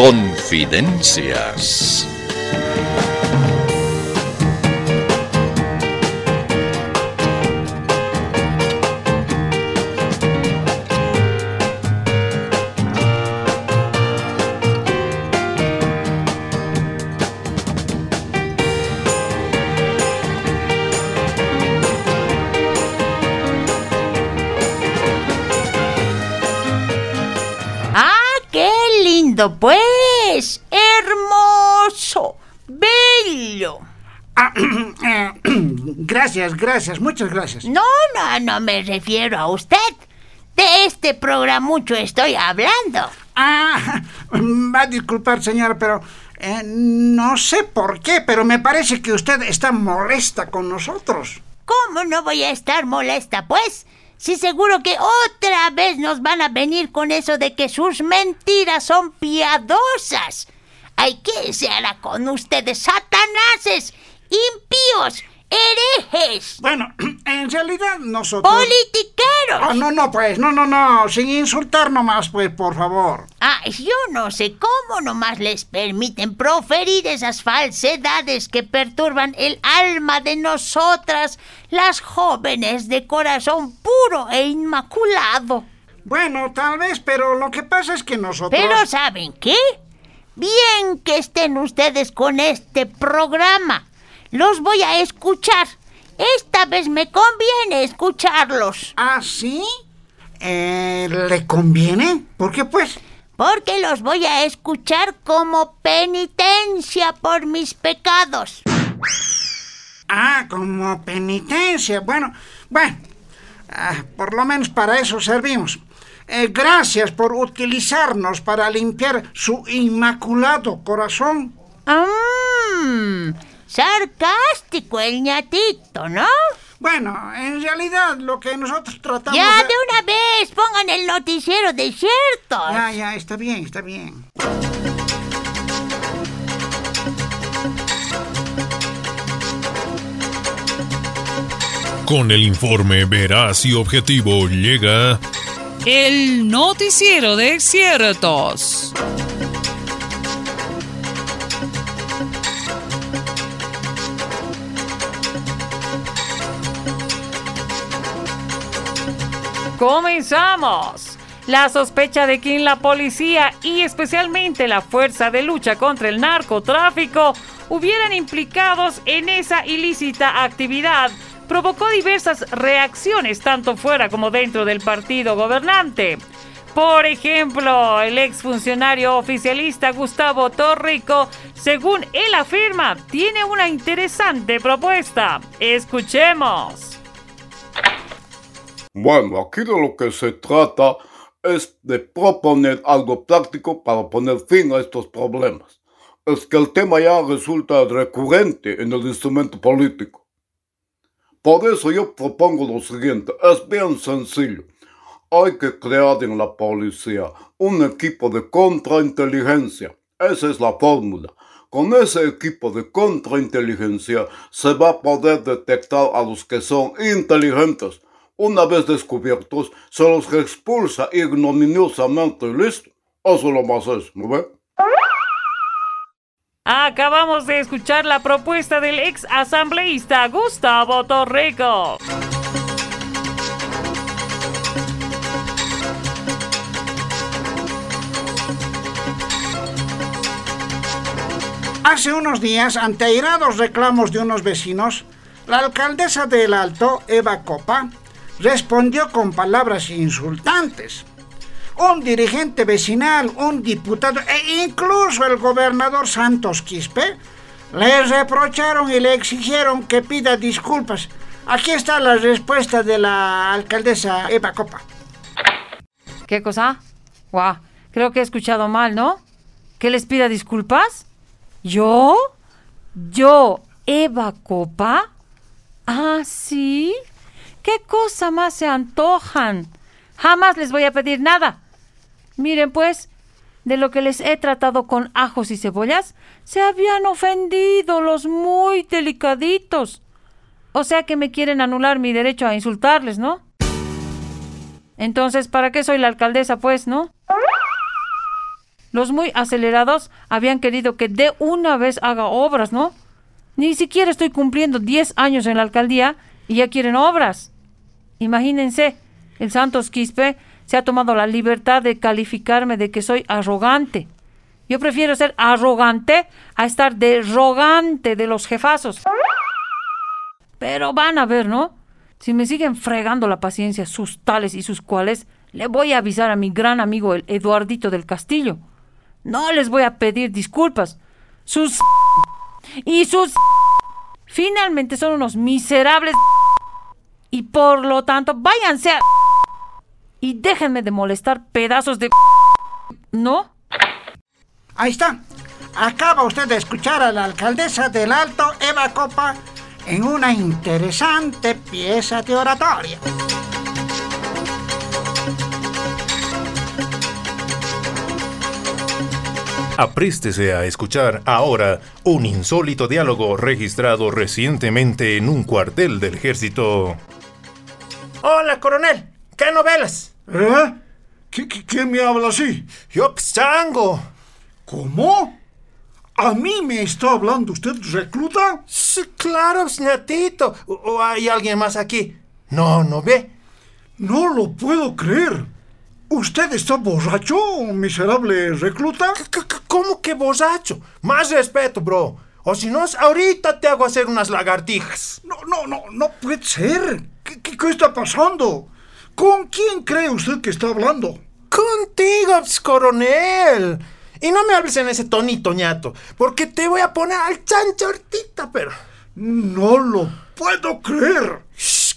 Confidencias. pues. Gracias, gracias, muchas gracias. No, no, no me refiero a usted. De este programa mucho estoy hablando. Ah, va a disculpar, señora, pero eh, no sé por qué, pero me parece que usted está molesta con nosotros. ¿Cómo no voy a estar molesta, pues? Sí, seguro que otra vez nos van a venir con eso de que sus mentiras son piadosas. Hay que se hará con ustedes, satanases, impíos, herejes. Bueno, en realidad nosotros... ¡Politiqueros! Oh, no, no, pues, no, no, no, sin insultar nomás, pues, por favor. Ah, yo no sé cómo nomás les permiten proferir esas falsedades que perturban el alma de nosotras, las jóvenes de corazón puro e inmaculado. Bueno, tal vez, pero lo que pasa es que nosotros... Pero ¿saben qué? Bien que estén ustedes con este programa los voy a escuchar. Esta vez me conviene escucharlos. ¿Ah, sí? Eh, ¿Le conviene? ¿Por qué, pues? Porque los voy a escuchar como penitencia por mis pecados. Ah, como penitencia. Bueno, bueno, ah, por lo menos para eso servimos. Eh, gracias por utilizarnos para limpiar su inmaculado corazón. Ah, Sarcástico el ñatito, ¿no? Bueno, en realidad lo que nosotros tratamos... Ya, de, una vez, pongan el noticiero de cierto. Ya, ya, está bien, está bien. Con el informe veraz y objetivo llega... El noticiero de ciertos. Comenzamos. La sospecha de que la policía y especialmente la Fuerza de Lucha contra el Narcotráfico hubieran implicados en esa ilícita actividad provocó diversas reacciones tanto fuera como dentro del partido gobernante. Por ejemplo, el exfuncionario oficialista Gustavo Torrico, según él afirma, tiene una interesante propuesta. Escuchemos. Bueno, aquí de lo que se trata es de proponer algo práctico para poner fin a estos problemas. Es que el tema ya resulta recurrente en el instrumento político. Por eso yo propongo lo siguiente, es bien sencillo. Hay que crear en la policía un equipo de contrainteligencia. Esa es la fórmula. Con ese equipo de contrainteligencia se va a poder detectar a los que son inteligentes una vez descubiertos, se los expulsa ignominiosamente y listo. Eso lo más es, ¿no ve? Acabamos de escuchar la propuesta del ex asambleísta Gustavo Torrico. Hace unos días, ante airados reclamos de unos vecinos, la alcaldesa del Alto, Eva Copa, respondió con palabras insultantes. Un dirigente vecinal, un diputado e incluso el gobernador Santos Quispe le reprocharon y le exigieron que pida disculpas. Aquí está la respuesta de la alcaldesa Eva Copa. ¿Qué cosa? Guau, creo que he escuchado mal, ¿no? ¿Que les pida disculpas? ¿Yo? ¿Yo, Eva Copa? ¿Ah, sí? ¿Qué cosa más se antojan? Jamás les voy a pedir nada. Miren, pues, de lo que les he tratado con ajos y cebollas, se habían ofendido los muy delicaditos. O sea que me quieren anular mi derecho a insultarles, ¿no? Entonces, ¿para qué soy la alcaldesa, pues, no? Los muy acelerados habían querido que de una vez haga obras, ¿no? Ni siquiera estoy cumpliendo 10 años en la alcaldía y ya quieren obras. Imagínense, el Santos Quispe se ha tomado la libertad de calificarme de que soy arrogante. Yo prefiero ser arrogante a estar derrogante de los jefazos. Pero van a ver, ¿no? Si me siguen fregando la paciencia sus tales y sus cuales, le voy a avisar a mi gran amigo el Eduardito del Castillo. No les voy a pedir disculpas. Sus y sus finalmente son unos miserables y por lo tanto váyanse a y déjenme de molestar pedazos de ¿no? Ahí está. Acaba usted de escuchar a la alcaldesa del Alto, Eva Copa, en una interesante pieza de oratoria. Apréstese a escuchar ahora un insólito diálogo registrado recientemente en un cuartel del ejército. Hola, coronel. ¿Qué novelas? ¿Eh? ¿Qui- qui- ¿Quién me habla así? Yo Psango. ¿Cómo? ¿A mí me está hablando usted recluta? Sí, claro, señorito. ¿O, o hay alguien más aquí? No, no ve. No lo puedo creer. ¿Usted está borracho, miserable recluta? C- ¿Cómo que borracho? Más respeto, bro. O si no, ahorita te hago hacer unas lagartijas. No, no, no, no puede ser. ¿Qué, está pasando? ¿Con quién cree usted que está hablando? Contigo, ps, coronel. Y no me hables en ese tonito, ñato, porque te voy a poner al chancho ahorita, pero... No lo puedo creer.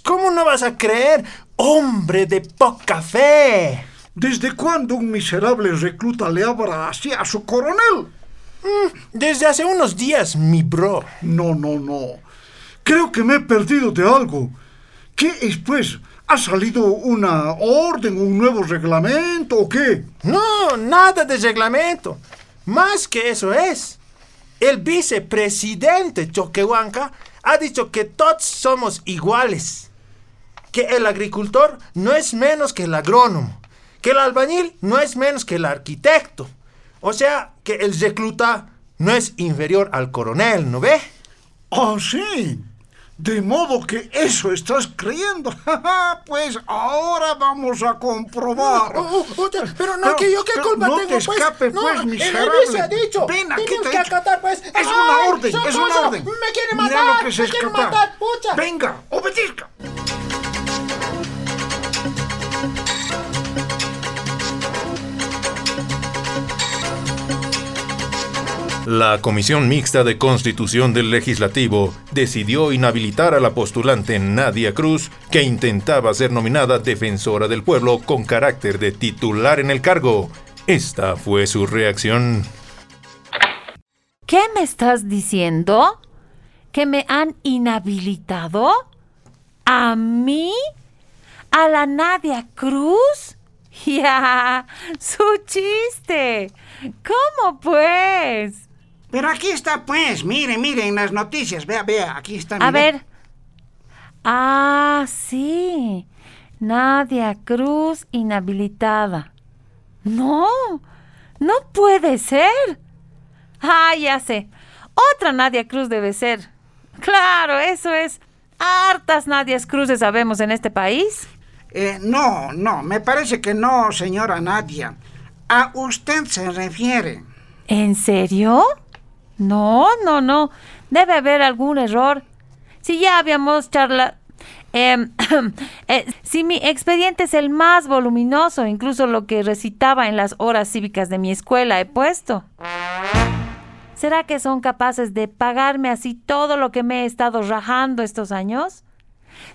¿Cómo no vas a creer? Hombre de poca fe. ¿Desde cuándo un miserable recluta le habla así a su coronel? Desde hace unos días, mi bro. No, no, no. Creo que me he perdido de algo. ¿Qué es, pues? ¿Ha salido una orden, un nuevo reglamento o qué? No, nada de reglamento. Más que eso es. El vicepresidente Choquehuanca ha dicho que todos somos iguales. Que el agricultor no es menos que el agrónomo. Que el albañil no es menos que el arquitecto. O sea, que el recluta no es inferior al coronel, ¿no ve? Ah, sí. De modo que eso estás creyendo. pues ahora vamos a comprobar. Oh, oh, oye, pero no, que yo qué pero culpa no tengo, te pues. escapes, no, pues, el miserable. vice ha dicho. Ven, aquí te que acatar, pues. Es una ¡Ay, orden, es una orden. Me quiere Mira matar, lo que es me quiere matar, pucha. Venga, obedezca. La Comisión Mixta de Constitución del Legislativo decidió inhabilitar a la postulante Nadia Cruz, que intentaba ser nominada defensora del pueblo con carácter de titular en el cargo. Esta fue su reacción. ¿Qué me estás diciendo? ¿Que me han inhabilitado? ¿A mí? ¿A la Nadia Cruz? Ya, su chiste. ¿Cómo pues? Pero aquí está, pues, mire, mire, en las noticias, vea, vea, aquí está. A ver. Ah, sí. Nadia Cruz inhabilitada. No, no puede ser. Ah, ya sé. Otra Nadia Cruz debe ser. Claro, eso es. Hartas Nadias Cruces sabemos en este país. Eh, no, no, me parece que no, señora Nadia. A usted se refiere. ¿En serio? No, no, no. Debe haber algún error. Si ya habíamos charlado... si mi expediente es el más voluminoso, incluso lo que recitaba en las horas cívicas de mi escuela he puesto. ¿Será que son capaces de pagarme así todo lo que me he estado rajando estos años?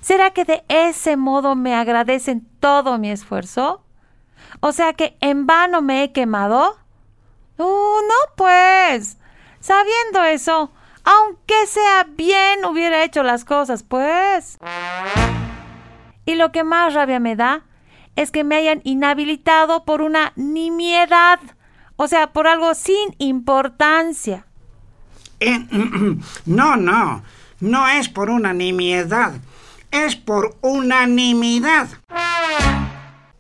¿Será que de ese modo me agradecen todo mi esfuerzo? O sea que en vano me he quemado. Uh, no pues. Sabiendo eso, aunque sea bien, hubiera hecho las cosas, pues. Y lo que más rabia me da es que me hayan inhabilitado por una nimiedad. O sea, por algo sin importancia. Eh, no, no, no es por unanimidad, es por unanimidad.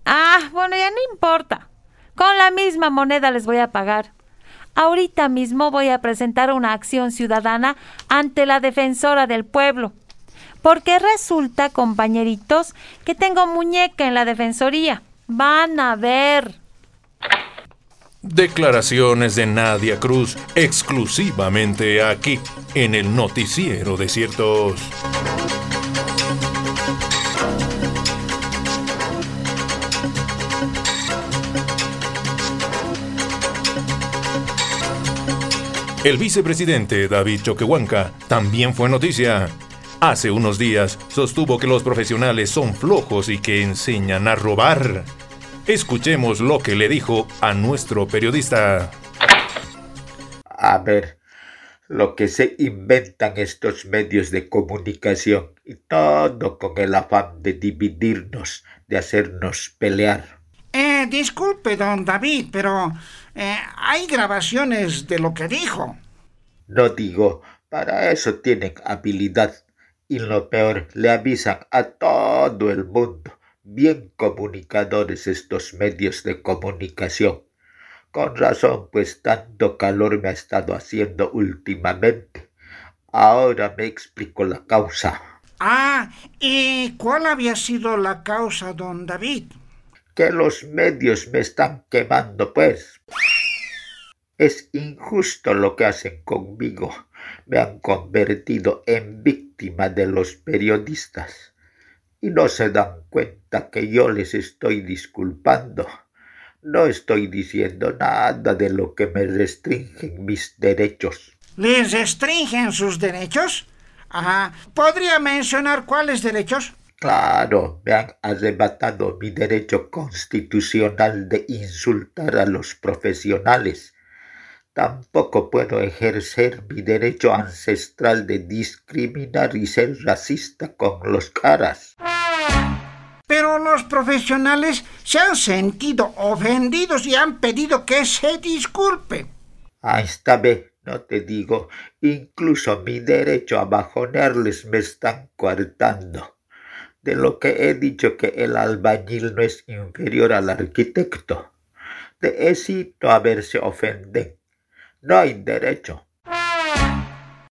Ah, bueno, ya no importa. Con la misma moneda les voy a pagar. Ahorita mismo voy a presentar una acción ciudadana ante la defensora del pueblo. Porque resulta, compañeritos, que tengo muñeca en la defensoría. Van a ver. Declaraciones de Nadia Cruz exclusivamente aquí, en el noticiero de ciertos. El vicepresidente David Choquehuanca también fue noticia. Hace unos días sostuvo que los profesionales son flojos y que enseñan a robar. Escuchemos lo que le dijo a nuestro periodista. A ver, lo que se inventan estos medios de comunicación y todo con el afán de dividirnos, de hacernos pelear. Eh, disculpe, don David, pero eh, hay grabaciones de lo que dijo. No digo, para eso tienen habilidad. Y lo peor, le avisan a todo el mundo. Bien comunicadores estos medios de comunicación. Con razón, pues tanto calor me ha estado haciendo últimamente. Ahora me explico la causa. Ah, ¿y cuál había sido la causa, don David? Que los medios me están quemando, pues. Es injusto lo que hacen conmigo. Me han convertido en víctima de los periodistas. Y no se dan cuenta que yo les estoy disculpando. No estoy diciendo nada de lo que me restringen mis derechos. ¿Les restringen sus derechos? Ajá. ¿Podría mencionar cuáles derechos? Claro, me han arrebatado mi derecho constitucional de insultar a los profesionales. Tampoco puedo ejercer mi derecho ancestral de discriminar y ser racista con los caras. Pero los profesionales se han sentido ofendidos y han pedido que se disculpe. Ah, esta vez no te digo, incluso mi derecho a bajonearles me están coartando de lo que he dicho que el albañil no es inferior al arquitecto. De eso a ver se ofenden. No hay derecho.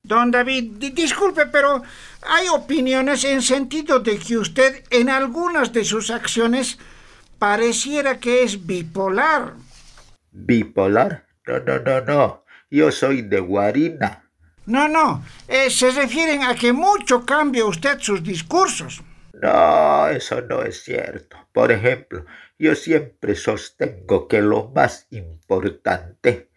Don David, disculpe, pero hay opiniones en sentido de que usted en algunas de sus acciones pareciera que es bipolar. ¿Bipolar? No, no, no, no. Yo soy de Guarina. No, no. Eh, se refieren a que mucho cambia usted sus discursos. No, eso no es cierto. Por ejemplo, yo siempre sostengo que lo más importante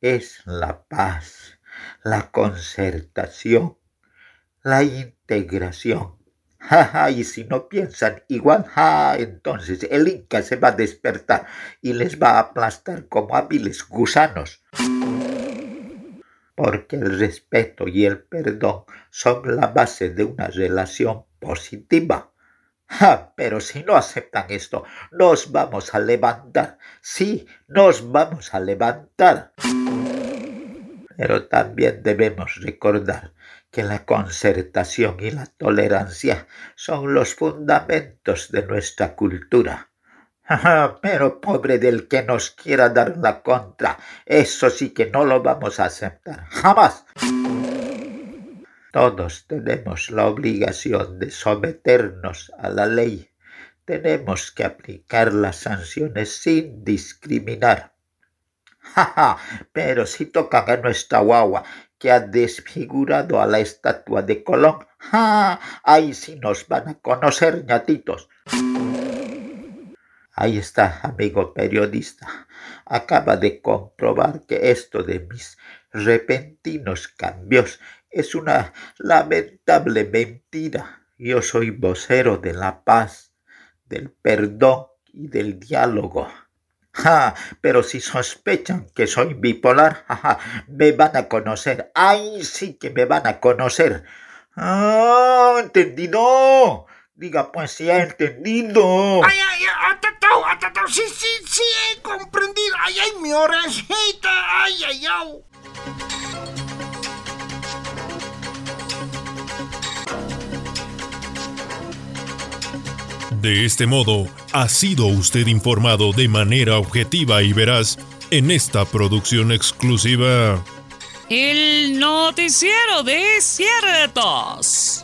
es la paz, la concertación, la integración. Ja, y si no piensan igual, ja, entonces el Inca se va a despertar y les va a aplastar como hábiles gusanos. Porque el respeto y el perdón son la base de una relación positiva. pero si no aceptan esto, nos vamos a levantar. Sí, nos vamos a levantar. Pero también debemos recordar que la concertación y la tolerancia son los fundamentos de nuestra cultura. Pero pobre del que nos quiera dar la contra, eso sí que no lo vamos a aceptar. Jamás. Todos tenemos la obligación de someternos a la ley. Tenemos que aplicar las sanciones sin discriminar. Pero si tocan a nuestra guagua que ha desfigurado a la estatua de Colón, ja, ahí sí nos van a conocer, ñatitos. Ahí está, amigo periodista. Acaba de comprobar que esto de mis repentinos cambios es una lamentable mentira. Yo soy vocero de la paz, del perdón y del diálogo. Ja, pero si sospechan que soy bipolar, ja, me van a conocer. ¡Ay, sí que me van a conocer! ¡Ah, entendido! Diga pues si ha entendido. ¡Ay, ay, atatao, Sí, sí, sí, he comprendido. ¡Ay, ay, mi orejita! ¡Ay, ay, ay! De este modo, ha sido usted informado de manera objetiva y veraz en esta producción exclusiva. El noticiero de ciertos.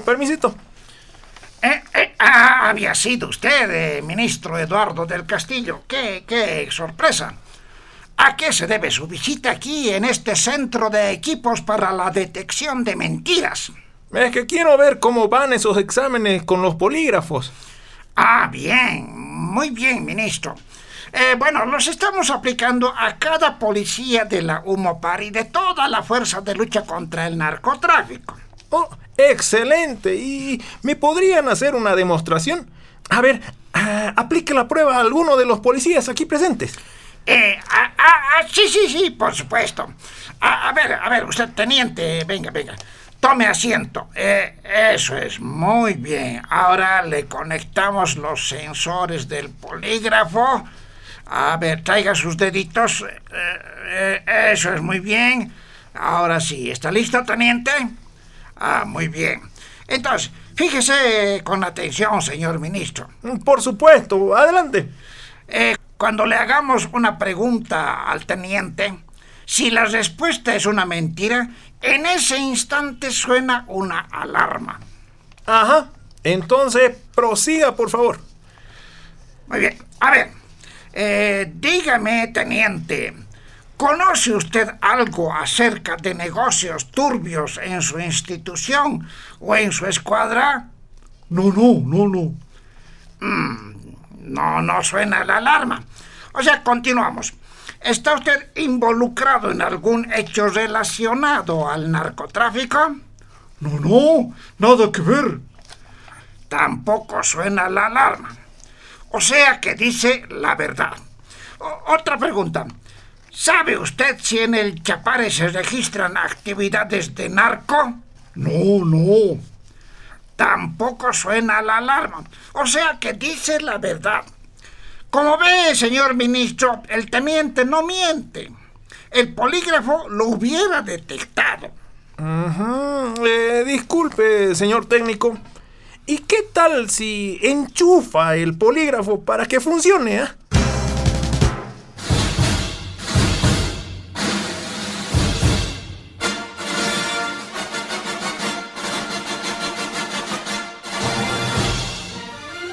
Permisito, permisito. Eh, eh, ah, había sido usted, eh, ministro Eduardo del Castillo. ¡Qué, qué sorpresa! ¿A qué se debe su visita aquí en este centro de equipos para la detección de mentiras? Es que quiero ver cómo van esos exámenes con los polígrafos. Ah, bien, muy bien, ministro. Eh, bueno, los estamos aplicando a cada policía de la UMOPAR y de toda la fuerza de lucha contra el narcotráfico. Oh, excelente. ¿Y me podrían hacer una demostración? A ver, ah, aplique la prueba a alguno de los policías aquí presentes. Eh, ah, ah, ah, sí, sí, sí, por supuesto. A, ver, a ver, usted, teniente, venga, venga. Tome asiento. Eh, eso es, muy bien. Ahora le conectamos los sensores del polígrafo. A ver, traiga sus deditos. Eh, eh, eso es, muy bien. Ahora sí, ¿está listo, teniente? Ah, muy bien. Entonces, fíjese con atención, señor ministro. Por supuesto, adelante. Eh, cuando le hagamos una pregunta al teniente, si la respuesta es una mentira, en ese instante suena una alarma. Ajá. Entonces, prosiga, por favor. Muy bien. A ver, eh, dígame, teniente, ¿conoce usted algo acerca de negocios turbios en su institución o en su escuadra? No, no, no, no. No, no suena la alarma. O sea, continuamos. ¿Está usted involucrado en algún hecho relacionado al narcotráfico? No, no, nada que ver. Tampoco suena la alarma. O sea que dice la verdad. O- otra pregunta. ¿Sabe usted si en el Chapare se registran actividades de narco? No, no. Tampoco suena la alarma. O sea que dice la verdad. Como ve, señor ministro, el teniente no miente. El polígrafo lo hubiera detectado. Eh, disculpe, señor técnico. ¿Y qué tal si enchufa el polígrafo para que funcione? ah?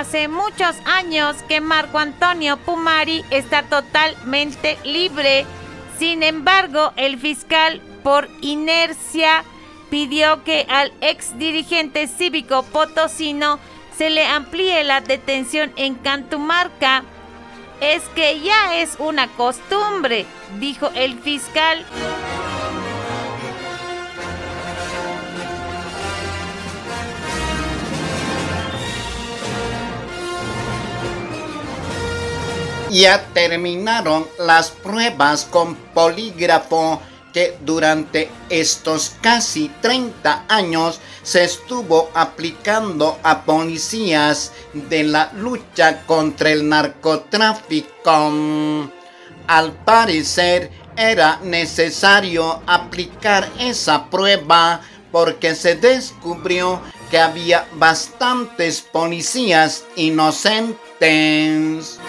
Hace muchos años que Marco Antonio Pumari está totalmente libre. Sin embargo, el fiscal, por inercia, pidió que al ex dirigente cívico potosino se le amplíe la detención en Cantumarca. Es que ya es una costumbre, dijo el fiscal. Ya terminaron las pruebas con polígrafo que durante estos casi 30 años se estuvo aplicando a policías de la lucha contra el narcotráfico. Al parecer era necesario aplicar esa prueba porque se descubrió que había bastantes policías inocentes.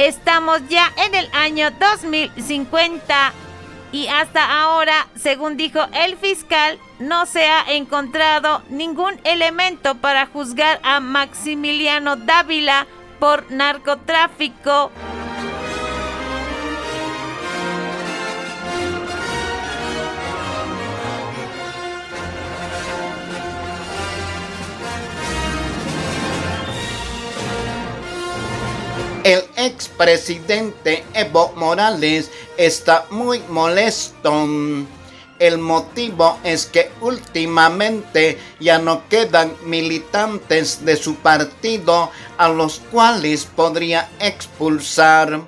Estamos ya en el año 2050 y hasta ahora, según dijo el fiscal, no se ha encontrado ningún elemento para juzgar a Maximiliano Dávila por narcotráfico. El expresidente Evo Morales está muy molesto. El motivo es que últimamente ya no quedan militantes de su partido a los cuales podría expulsar.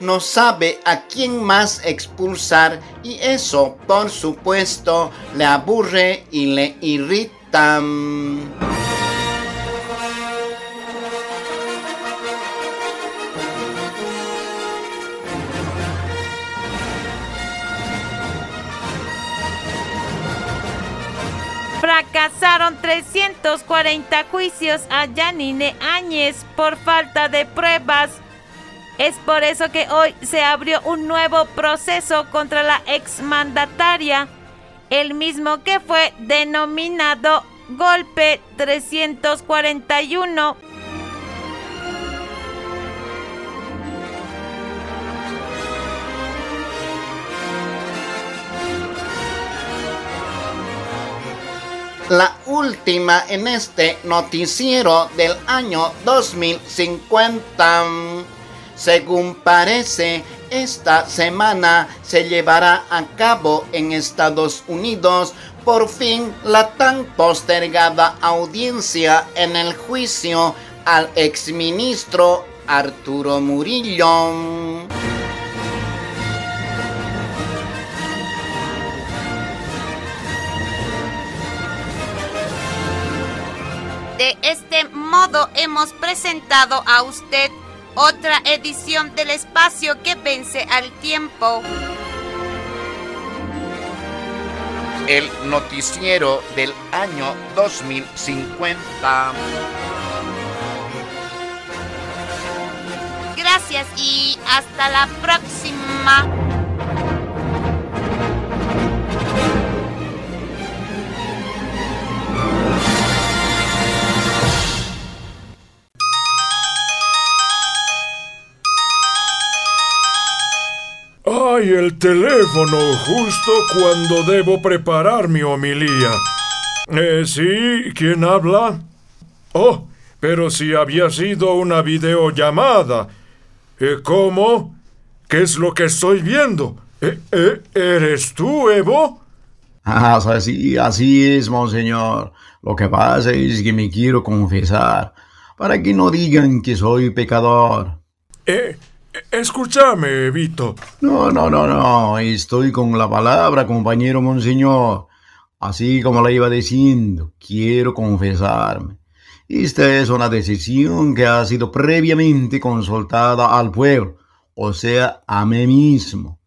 No sabe a quién más expulsar y eso, por supuesto, le aburre y le irrita. Fracasaron 340 juicios a Yanine Áñez por falta de pruebas. Es por eso que hoy se abrió un nuevo proceso contra la exmandataria, el mismo que fue denominado Golpe 341. La última en este noticiero del año 2050. Según parece, esta semana se llevará a cabo en Estados Unidos por fin la tan postergada audiencia en el juicio al exministro Arturo Murillo. De este modo hemos presentado a usted otra edición del espacio que vence al tiempo. El noticiero del año 2050. Gracias y hasta la próxima. El teléfono! Justo cuando debo preparar mi homilía. Eh, sí, ¿quién habla? Oh, pero si había sido una videollamada. Eh, ¿Cómo? ¿Qué es lo que estoy viendo? Eh, eh, ¿Eres tú, Evo? Ah, así, así es, monseñor. Lo que pasa es que me quiero confesar, para que no digan que soy pecador. Eh, escúchame, Vito. No, no, no, no. Estoy con la palabra, compañero monseñor. Así como la iba diciendo, quiero confesarme. Esta es una decisión que ha sido previamente consultada al pueblo, o sea, a mí mismo.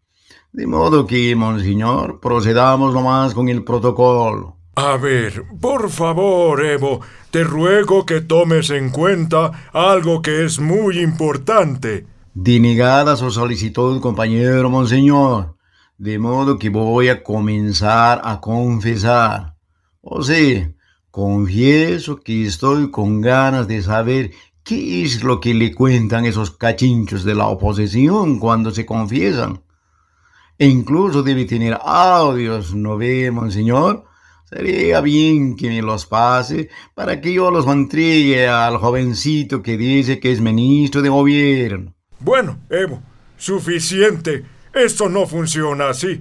De modo que, monseñor, procedamos nomás con el protocolo. A ver, por favor, Evo, te ruego que tomes en cuenta algo que es muy importante. Denegada su solicitud, compañero monseñor. De modo que voy a comenzar a confesar. O sea, confieso que estoy con ganas de saber qué es lo que le cuentan esos cachinchos de la oposición cuando se confiesan. E incluso debe tener audios, ¿no ve, monseñor? Sería bien que me los pase para que yo los entregue al jovencito que dice que es ministro de gobierno. Bueno, Evo, suficiente. Esto no funciona así.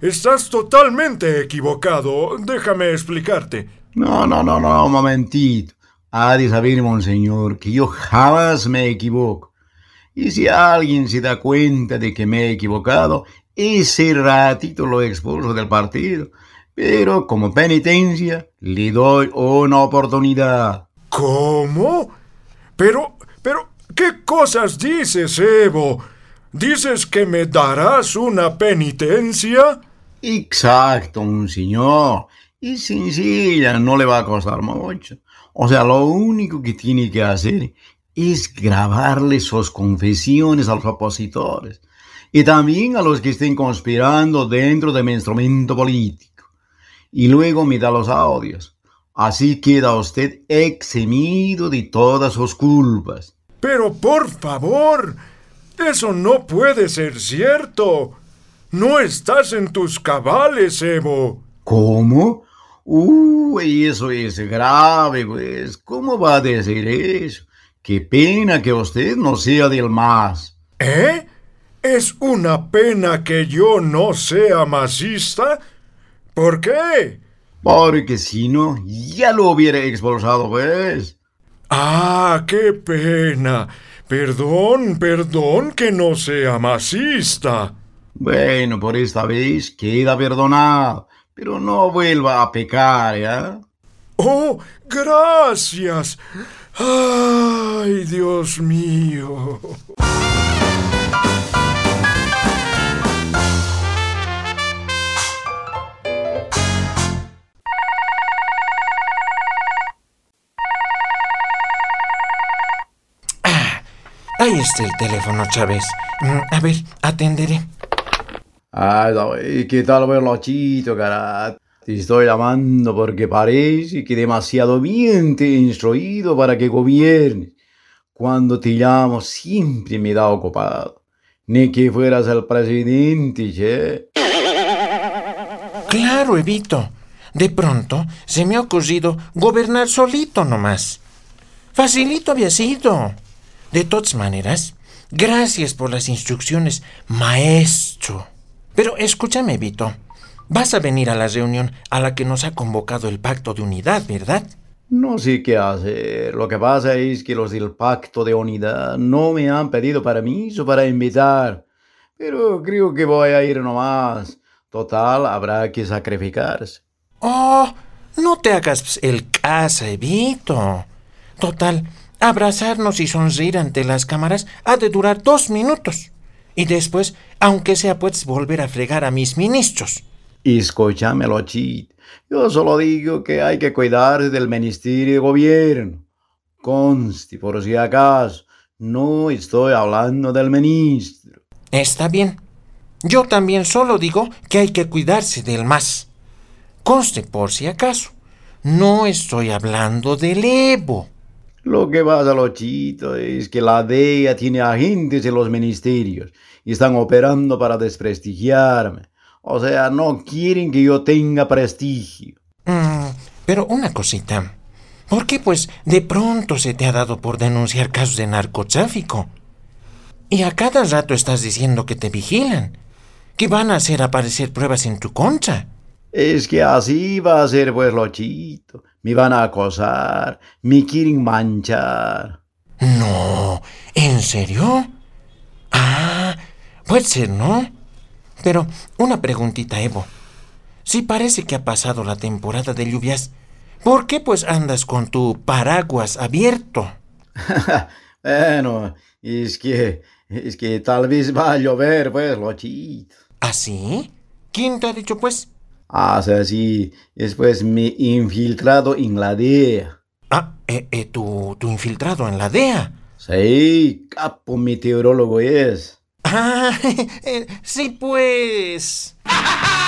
estás totalmente equivocado. Déjame explicarte. No, no, no, no, un momentito. Ha de saber, monseñor, que yo jamás me equivoco. Y si alguien se da cuenta de que me he equivocado, ese ratito lo expulso del partido. Pero como penitencia, le doy una oportunidad. ¿Cómo? Pero, ¿qué cosas dices, Evo? ¿Dices que me darás una penitencia? Exacto, señor. Y sencilla, no le va a costar mucho. O sea, lo único que tiene que hacer es grabarle sus confesiones a los opositores y también a los que estén conspirando dentro de mi instrumento político. Y luego me da los audios. Así queda usted eximido de todas sus culpas. Pero por favor, eso no puede ser cierto. No estás en tus cabales, Evo. ¿Cómo? Uy, eso es grave, pues. ¿Cómo va a decir eso? Qué pena que usted no sea del más. ¿Eh? ¿Es una pena que yo no sea masista? ¿Por qué? Porque si no, ya lo hubiera expulsado, pues. Ah, qué pena. Perdón, perdón que no sea masista. Bueno, por esta vez queda perdonado, pero no vuelva a pecar, ¿ya? Oh, gracias. Ay, Dios mío. Ahí está el teléfono, Chávez. Mm, A ver, atenderé. Ay, ¿qué tal, Berlochito, cara? Te estoy llamando porque parece que demasiado bien te he instruido para que gobiernes. Cuando te llamo siempre me da ocupado. Ni que fueras el presidente, che. Claro, Evito. De pronto se me ha ocurrido gobernar solito nomás. Facilito había sido. De todas maneras, gracias por las instrucciones, maestro. Pero escúchame, Evito. Vas a venir a la reunión a la que nos ha convocado el Pacto de Unidad, ¿verdad? No sé qué hacer. Lo que pasa es que los del Pacto de Unidad no me han pedido permiso para invitar. Pero creo que voy a ir nomás. Total, habrá que sacrificarse. Oh, no te hagas el caso, Evito. Total, abrazarnos y sonreír ante las cámaras ha de durar dos minutos. Y después, aunque sea, puedes volver a fregar a mis ministros. Escúchame, Lochit. Yo solo digo que hay que cuidar del Ministerio de Gobierno. Conste, por si acaso, no estoy hablando del ministro. Está bien. Yo también solo digo que hay que cuidarse del más. Conste, por si acaso, no estoy hablando del Evo. Lo que pasa, Lochito, es que la DEA tiene agentes en los ministerios y están operando para desprestigiarme. O sea, no quieren que yo tenga prestigio. Mm, pero una cosita. ¿Por qué, pues, de pronto se te ha dado por denunciar casos de narcotráfico? Y a cada rato estás diciendo que te vigilan, que van a hacer aparecer pruebas en tu contra. Es que así va a ser, pues, Lochito. Me van a acosar, me quieren manchar. No, ¿en serio? Ah, puede ser, ¿no? Pero una preguntita, Evo. Si parece que ha pasado la temporada de lluvias, ¿por qué pues andas con tu paraguas abierto? bueno, es que, es que tal vez va a llover, pues, Lochito. ¿Ah, sí? ¿Quién te ha dicho, pues? Ah, o sea, sí, después me infiltrado en la DEA. Ah, eh, eh, ¿tu, tu infiltrado en la DEA. Sí, capo meteorólogo es. Ah, eh, sí, pues.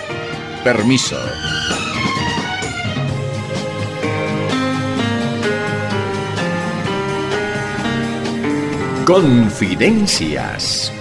Permiso. Confidencias.